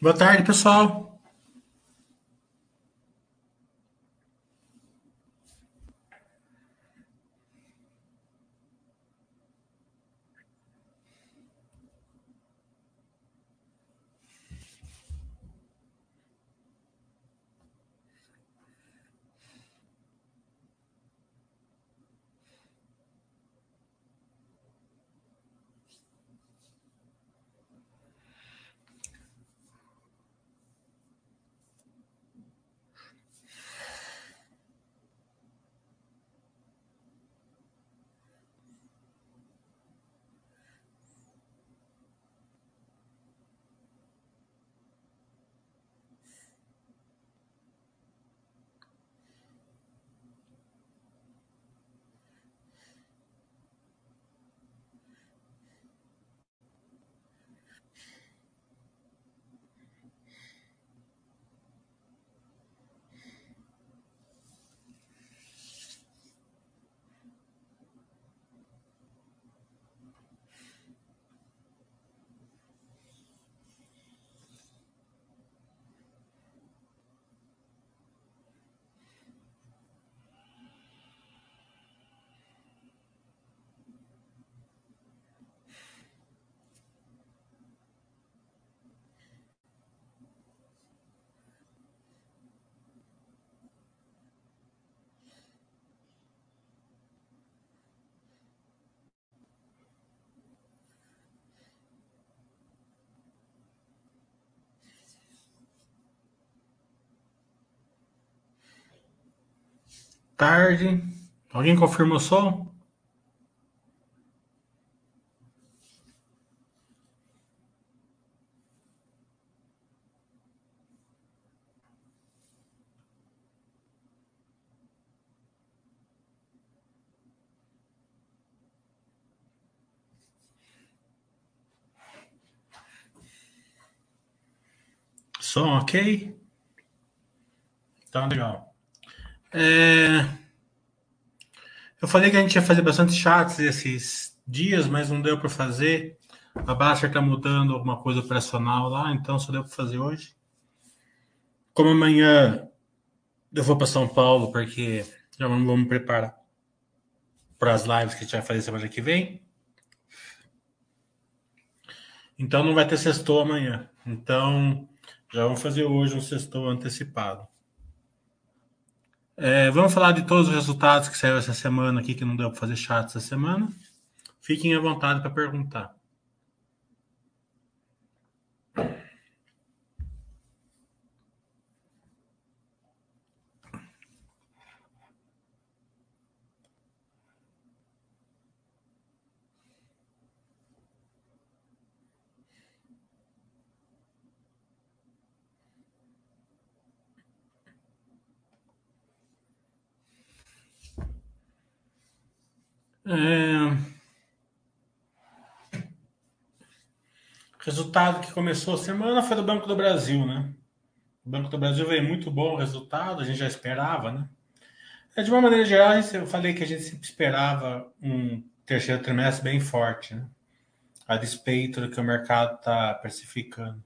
Boa tarde, pessoal. Tarde. Alguém confirma o som? Som ok? Tá legal. É, Eu falei que a gente ia fazer bastante chats esses dias, mas não deu para fazer. A Baster está mudando alguma coisa operacional lá, então só deu para fazer hoje. Como amanhã eu vou para São Paulo, porque já vamos me preparar para as lives que a gente vai fazer semana que vem. Então não vai ter sextou amanhã. Então já vamos fazer hoje um sextou antecipado. É, vamos falar de todos os resultados que saíram essa semana aqui, que não deu para fazer chat essa semana. Fiquem à vontade para perguntar. É... Resultado que começou a semana foi do Banco do Brasil, né? O Banco do Brasil veio muito bom o resultado, a gente já esperava, né? É, de uma maneira geral, eu falei que a gente sempre esperava um terceiro trimestre bem forte, né? A despeito do que o mercado está precificando.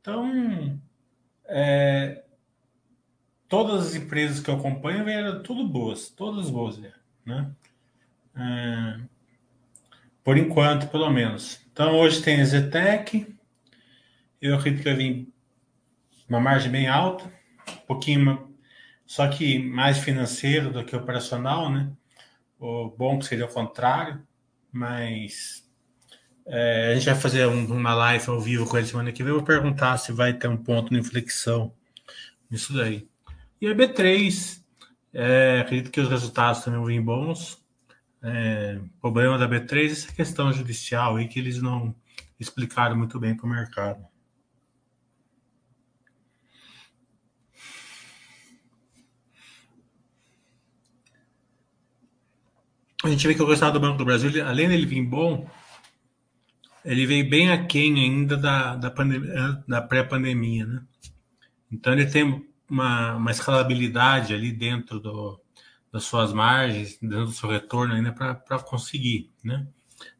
Então, é, todas as empresas que eu acompanho vieram tudo boas, todas boas, né? É, por enquanto, pelo menos. Então, hoje tem a Zetec. Eu acredito que vai vir uma margem bem alta, um pouquinho, só que mais financeiro do que operacional, né? O bom que seria o contrário, mas é, a gente vai fazer um, uma live ao vivo com ele semana que vem. Eu vou perguntar se vai ter um ponto de inflexão nisso daí. E a B3, é, acredito que os resultados também vão vir bons é, problema da B3 é essa questão judicial aí que eles não explicaram muito bem para o mercado. A gente vê que o resultado do Banco do Brasil, além dele vir bom, ele veio bem aquém ainda da, da, da pré-pandemia, né? Então ele tem uma, uma escalabilidade ali dentro do, das suas margens, dentro do seu retorno ainda para conseguir, né?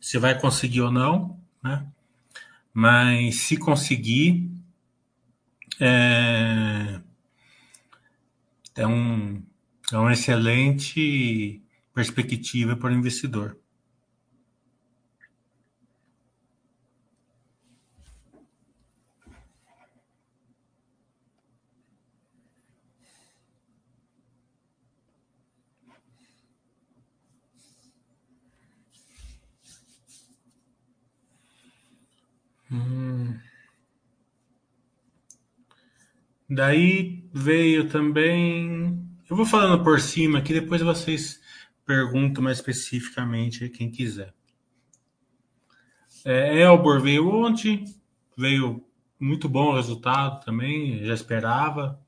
Se vai conseguir ou não, né? Mas se conseguir, é, é, um, é uma excelente perspectiva para o investidor. Hum. Daí veio também. Eu vou falando por cima aqui, depois vocês perguntam mais especificamente, quem quiser. É, Elbor veio ontem, veio muito bom o resultado também, já esperava.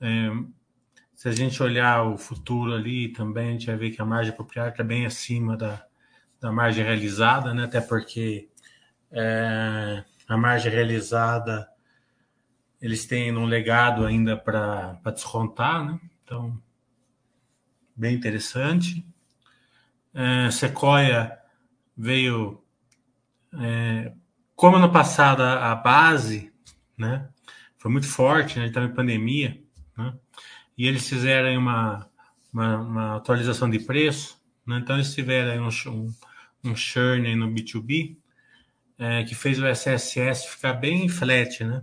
É, se a gente olhar o futuro ali também, a gente vai ver que a margem proprietária está bem acima da, da margem realizada, né? até porque é, a margem realizada eles têm um legado ainda para descontar, né? Então, bem interessante. É, Sequoia veio, é, como ano passado a, a, base, né? Foi muito forte, né? Estava em pandemia, né? E eles fizeram uma, uma, uma atualização de preço, né? Então eles tiveram um, um, um churn no B2B, é, que fez o SSS ficar bem flat, né?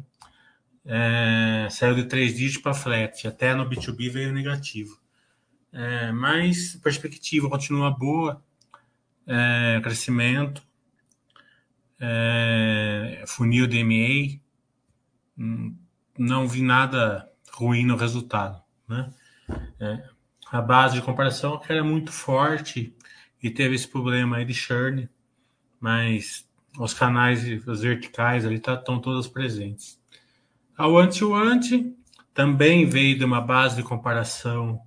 É, saiu de três dígitos para flat, até no B2B veio negativo. É, mas a perspectiva continua boa, é, crescimento, é, funil DMA, hum, não vi nada ruim no resultado. Né? É, a base de comparação era muito forte e teve esse problema aí de churn, mas os canais, os verticais ali estão tá, todos presentes. A One to One também veio de uma base de comparação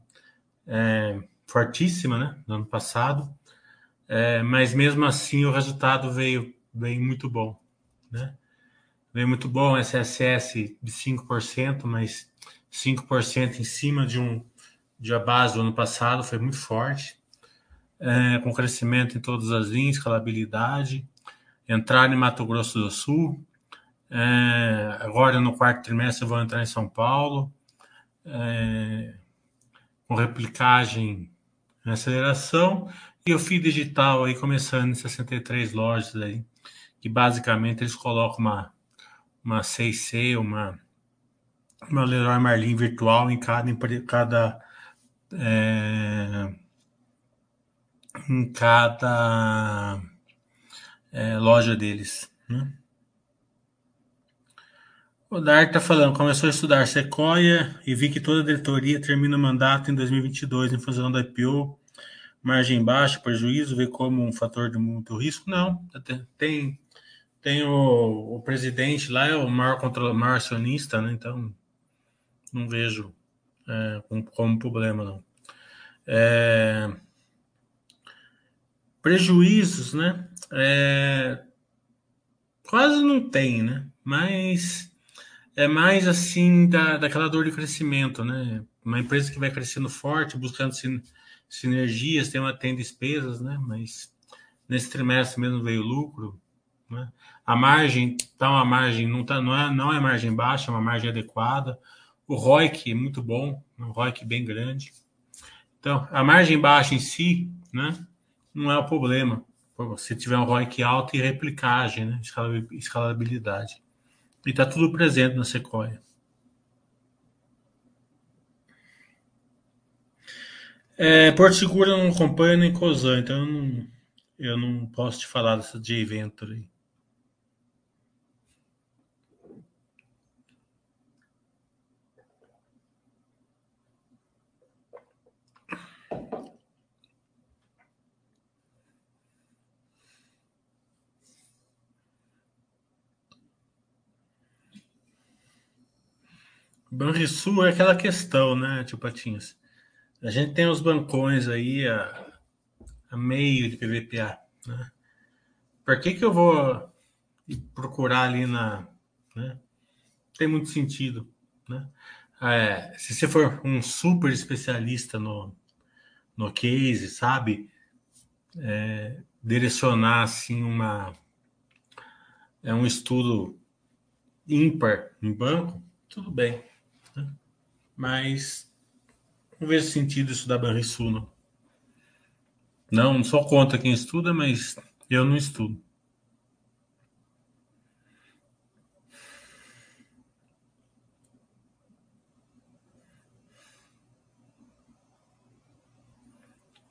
é, fortíssima, né, no ano passado, é, mas mesmo assim o resultado veio, veio muito bom, né? Veio muito bom, SSS de 5%, mas 5% em cima de um de a base do ano passado foi muito forte, é, com crescimento em todas as linhas, escalabilidade, entrar em Mato Grosso do Sul. É, agora, no quarto trimestre, vou entrar em São Paulo, é, com replicagem em aceleração, e o FII digital aí começando em 63 lojas aí, que basicamente eles colocam uma, uma 6C, uma, uma Leroy Marlin virtual em cada, em cada é, em cada é, loja deles. Né? O Dark está falando, começou a estudar Sequoia e vi que toda a diretoria termina o mandato em 2022 em função da IPO, margem baixa, prejuízo, vê como um fator de muito risco? Não, tem tem o, o presidente lá, é o maior, controle, maior acionista, né? então não vejo é, como, como problema, não. É, prejuízos, né? É, quase não tem, né? Mas é mais assim da, daquela dor de crescimento, né? Uma empresa que vai crescendo forte, buscando sin, sinergias, tem, uma, tem despesas, né? Mas nesse trimestre mesmo veio lucro, né? A margem tá uma margem não tá não é não é margem baixa, é uma margem adequada. O ROIC é muito bom, um ROIC bem grande. Então, a margem baixa em si, né, não é o problema se tiver um ROIC alto e replicagem, né? escalabilidade. E está tudo presente na Sequoia. É, Porto Seguro eu não acompanho nem COSAN, então eu não, eu não posso te falar dessa de evento aí. Banrisul é aquela questão, né, tio Patinhas? A gente tem os bancões aí a, a meio de PVPA, né? Por que que eu vou procurar ali na... Né? Tem muito sentido, né? É, se você for um super especialista no, no case, sabe? É, direcionar, assim, uma... É um estudo ímpar em banco, tudo bem. Mas não vejo sentido da Banrisul, não. Não, sou contra quem estuda, mas eu não estudo.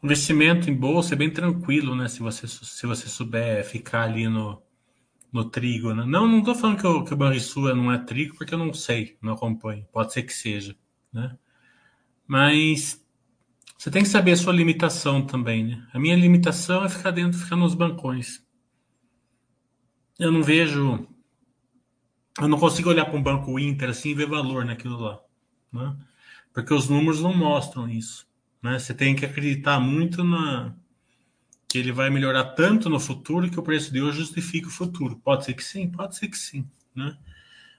Investimento em bolsa é bem tranquilo, né? Se você, se você souber ficar ali no, no trigo, né? Não, não estou falando que o, que o Banrisul não é trigo, porque eu não sei, não acompanho. Pode ser que seja, né? Mas você tem que saber a sua limitação também, né? A minha limitação é ficar dentro, ficar nos bancões. Eu não vejo, eu não consigo olhar para um banco Inter assim e ver valor naquilo lá, né? Porque os números não mostram isso. Né? Você tem que acreditar muito na que ele vai melhorar tanto no futuro que o preço de hoje justifica o futuro. Pode ser que sim, pode ser que sim, né?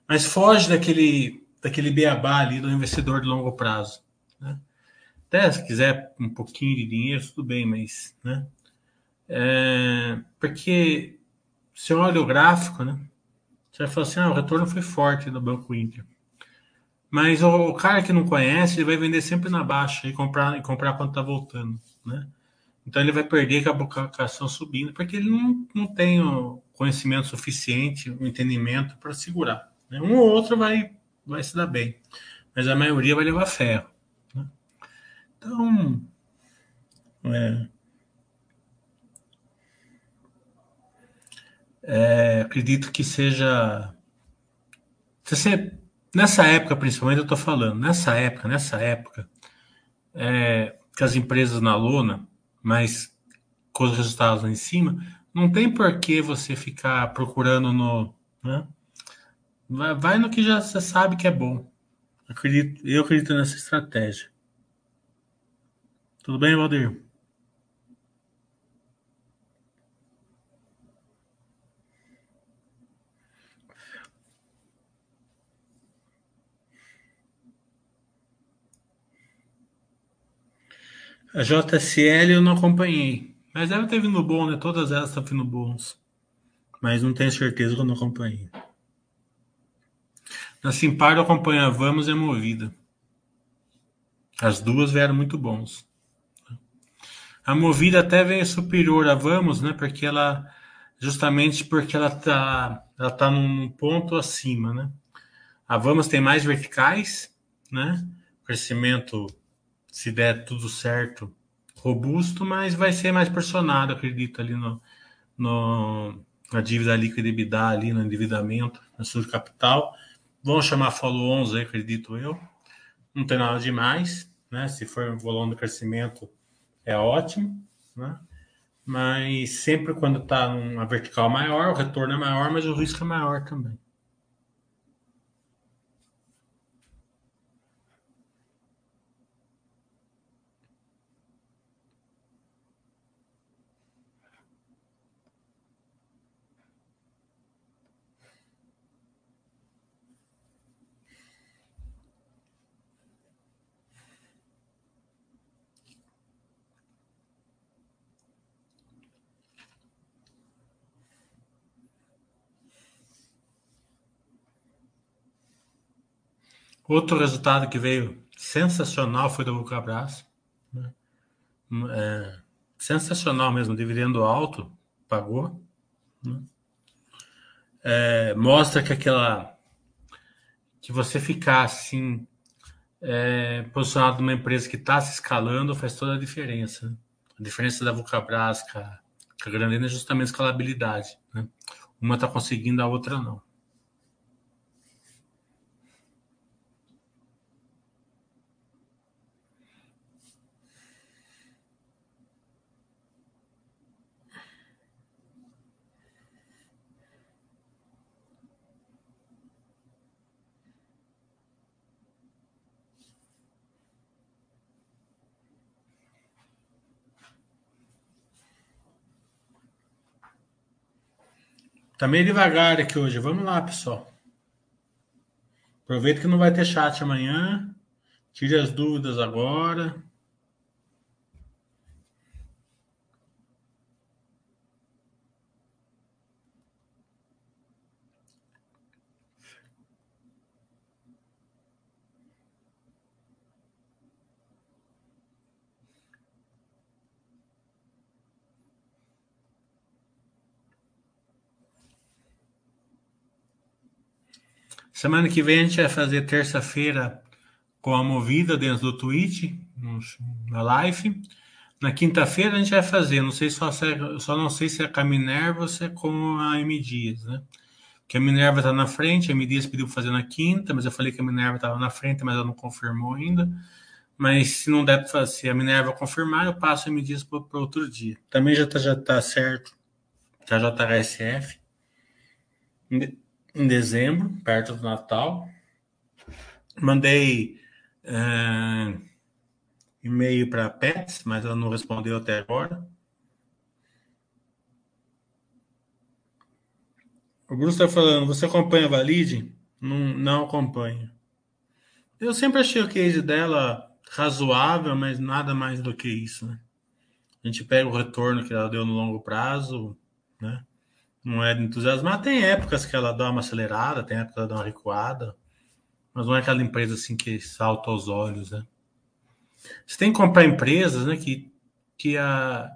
Mas foge daquele daquele beabá ali do investidor de longo prazo, né? Até se quiser um pouquinho de dinheiro, tudo bem, mas, né? É, porque se olha o gráfico, né? Você vai falar assim, ah, o retorno foi forte do Banco Inter. Mas o, o, cara que não conhece, ele vai vender sempre na baixa e comprar, e comprar quando está voltando, né? Então ele vai perder com a bocação subindo, porque ele não, não tem o conhecimento suficiente, o entendimento para segurar. Né? Um ou outro vai, vai se dar bem, mas a maioria vai levar ferro. Né? Então, é, é, acredito que seja. Se você Nessa época, principalmente, eu estou falando, nessa época, nessa época, é, que as empresas na lona, mas com os resultados lá em cima, não tem por que você ficar procurando no. Né? Vai, no que já você sabe que é bom. Acredito, eu acredito nessa estratégia. Tudo bem, Valdir? A JSL eu não acompanhei. Mas deve ter vindo bom, né? Todas elas estão vindo bons. Mas não tenho certeza que eu não acompanhei. Na Simpar eu acompanho a Vamos e a Movida. As duas vieram muito bons. A Movida até veio superior a Vamos, né? Porque ela justamente porque ela tá ela tá num ponto acima, né? A Vamos tem mais verticais, né? Crescimento se der tudo certo, robusto, mas vai ser mais pressionado, acredito, ali no, no, na dívida líquida EBITDA, ali no endividamento, na sua capital. Vão chamar follow-ons, acredito eu. Não tem nada demais, né? Se for um volume de crescimento, é ótimo, né? Mas sempre quando está numa vertical maior, o retorno é maior, mas o risco é maior também. Outro resultado que veio sensacional foi do Vulcabras. Né? É, sensacional mesmo, dividendo alto, pagou. Né? É, mostra que aquela. que você ficar assim, é, posicionado numa empresa que está se escalando faz toda a diferença. Né? A diferença da Vulcabras com a, a Grandena é justamente a escalabilidade. Né? Uma está conseguindo, a outra não. Tá meio devagar aqui hoje. Vamos lá, pessoal. Aproveita que não vai ter chat amanhã. Tire as dúvidas agora. Semana que vem a gente vai fazer terça-feira com a movida dentro do Twitch, na live. Na quinta-feira a gente vai fazer, não sei só, se é, só não sei se é com a Minerva ou se é com a M Dias, né? Que a Minerva está na frente, a M Dias pediu para fazer na quinta, mas eu falei que a Minerva estava na frente, mas ela não confirmou ainda. Mas se não der para fazer, se a Minerva confirmar, eu passo a M Dias para outro dia. Também já está já tá certo, já JHSF, em dezembro, perto do Natal. Mandei. Uh, e-mail para a Pets, mas ela não respondeu até agora. O Bruce está falando, você acompanha a Valide? Não, não acompanho. Eu sempre achei o case dela razoável, mas nada mais do que isso, né? A gente pega o retorno que ela deu no longo prazo, né? Não é de entusiasmar. Tem épocas que ela dá uma acelerada, tem épocas que ela dá uma recuada, mas não é aquela empresa assim que salta aos olhos, né? Você tem que comprar empresas né, que, que, a,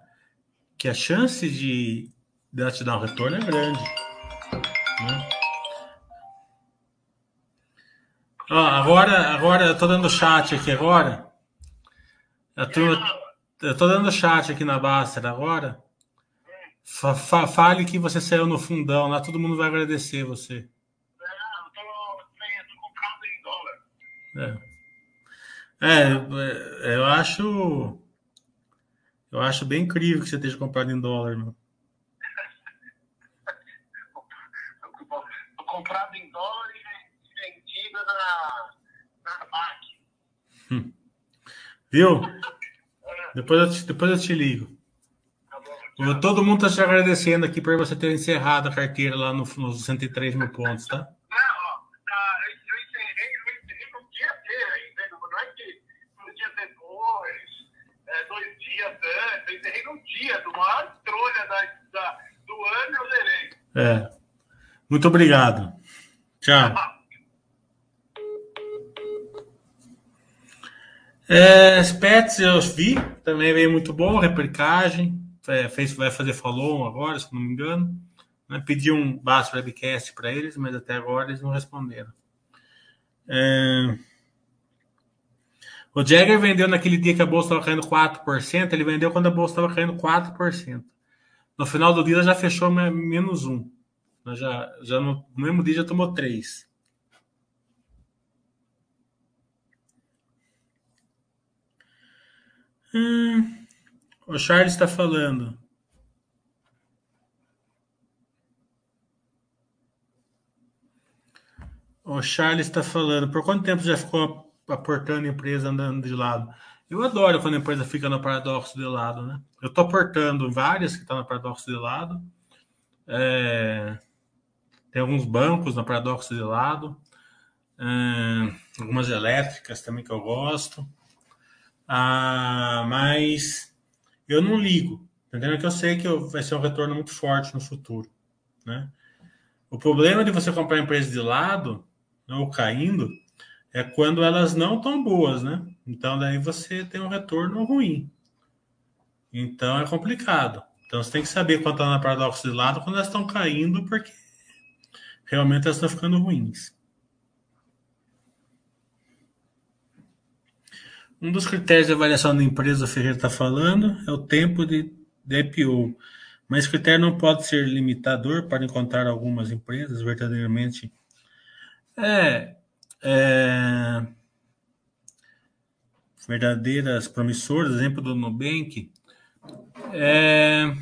que a chance de, de ela te dar um retorno é grande. Né? Ó, agora, agora eu tô dando chat aqui agora. Eu tô, eu tô dando chat aqui na Baster agora. Fa, fa, fale que você saiu no fundão lá, todo mundo vai agradecer você. É, eu tô, tô comprando em dólar. É. É, é, eu acho. Eu acho bem incrível que você esteja comprado em dólar, meu. comprado em dólar e vendido na, na BAC. Hum. Viu? Depois eu, te, depois eu te ligo. Tá Todo mundo está te agradecendo aqui por você ter encerrado a carteira lá no, nos 103 mil pontos, tá? dia do maior trolha do ano, eu zerei. É. Muito obrigado. Tchau. É, Spets eu vi, também veio muito bom, replicagem. É, fez, vai fazer follow agora, se não me engano. Né, pedi um baixo webcast para eles, mas até agora eles não responderam. É, o Jagger vendeu naquele dia que a bolsa estava caindo 4%, ele vendeu quando a bolsa estava caindo 4%. No final do dia já fechou menos 1. Já, já no, no mesmo dia já tomou 3. Hum, o Charles está falando. O Charles está falando. Por quanto tempo já ficou aportando empresa andando de lado. Eu adoro quando a empresa fica no paradoxo de lado, né? Eu estou aportando várias que estão tá no paradoxo de lado. É... Tem alguns bancos no paradoxo de lado. É... Algumas elétricas também que eu gosto. Ah, mas eu não ligo. Entendeu? Que eu sei que vai ser um retorno muito forte no futuro. Né? O problema de você comprar empresa de lado, ou caindo, é quando elas não estão boas, né? Então daí você tem um retorno ruim. Então é complicado. Então você tem que saber quando está na paradoxo de lado quando elas estão caindo, porque realmente elas estão ficando ruins. Um dos critérios de avaliação da empresa, o Ferreira está falando, é o tempo de, de IPO. Mas esse critério não pode ser limitador para encontrar algumas empresas verdadeiramente. É, é, verdadeiras promissoras, exemplo do Nubank, é,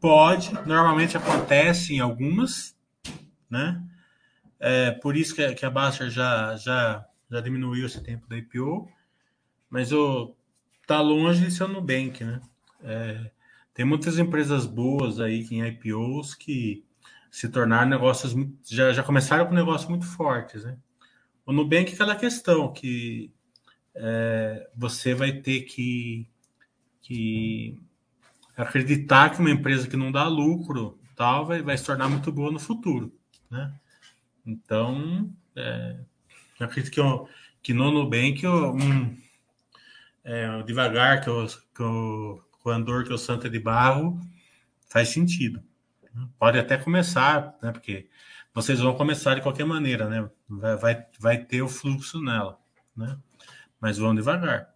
pode, normalmente acontece em algumas, né? É, por isso que, que a Baster já, já, já diminuiu esse tempo da IPO, mas o, tá longe de ser o Nubank, né? É, tem muitas empresas boas aí em IPOs que se tornar negócios já, já começaram com negócios muito fortes, né? O Nubank é aquela questão que é, você vai ter que, que acreditar que uma empresa que não dá lucro tal vai, vai se tornar muito boa no futuro, né? Então, é, eu acredito que, eu, que no Nubank um, é, devagar que o, que o, o andor que o Santa de Barro faz sentido. Pode até começar, né? Porque vocês vão começar de qualquer maneira, né? Vai, vai, vai ter o fluxo nela, né? Mas vão devagar.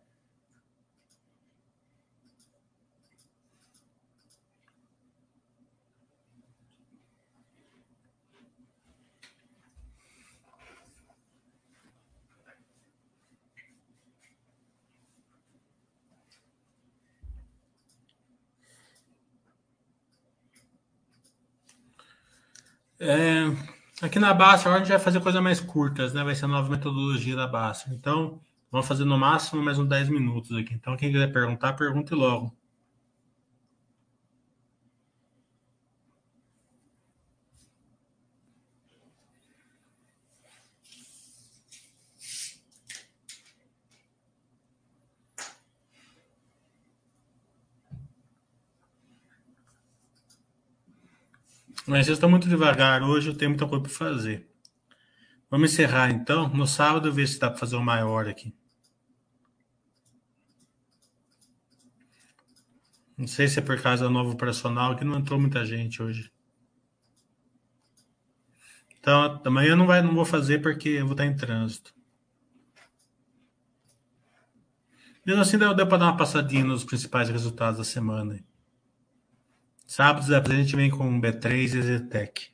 É, aqui na Basta, a gente vai fazer coisas mais curtas, né? Vai ser a nova metodologia da Basta. Então, vamos fazer no máximo mais uns 10 minutos aqui. Então, quem quiser perguntar, pergunte logo. Mas vocês estão muito devagar hoje, eu tenho muita coisa para fazer. Vamos encerrar então. No sábado, ver se dá para fazer o maior aqui. Não sei se é por causa do novo operacional, que não entrou muita gente hoje. Então, amanhã não, vai, não vou fazer porque eu vou estar em trânsito. Mesmo assim, deu, deu para dar uma passadinha nos principais resultados da semana. Sábados a gente vem com B3 e Zetec.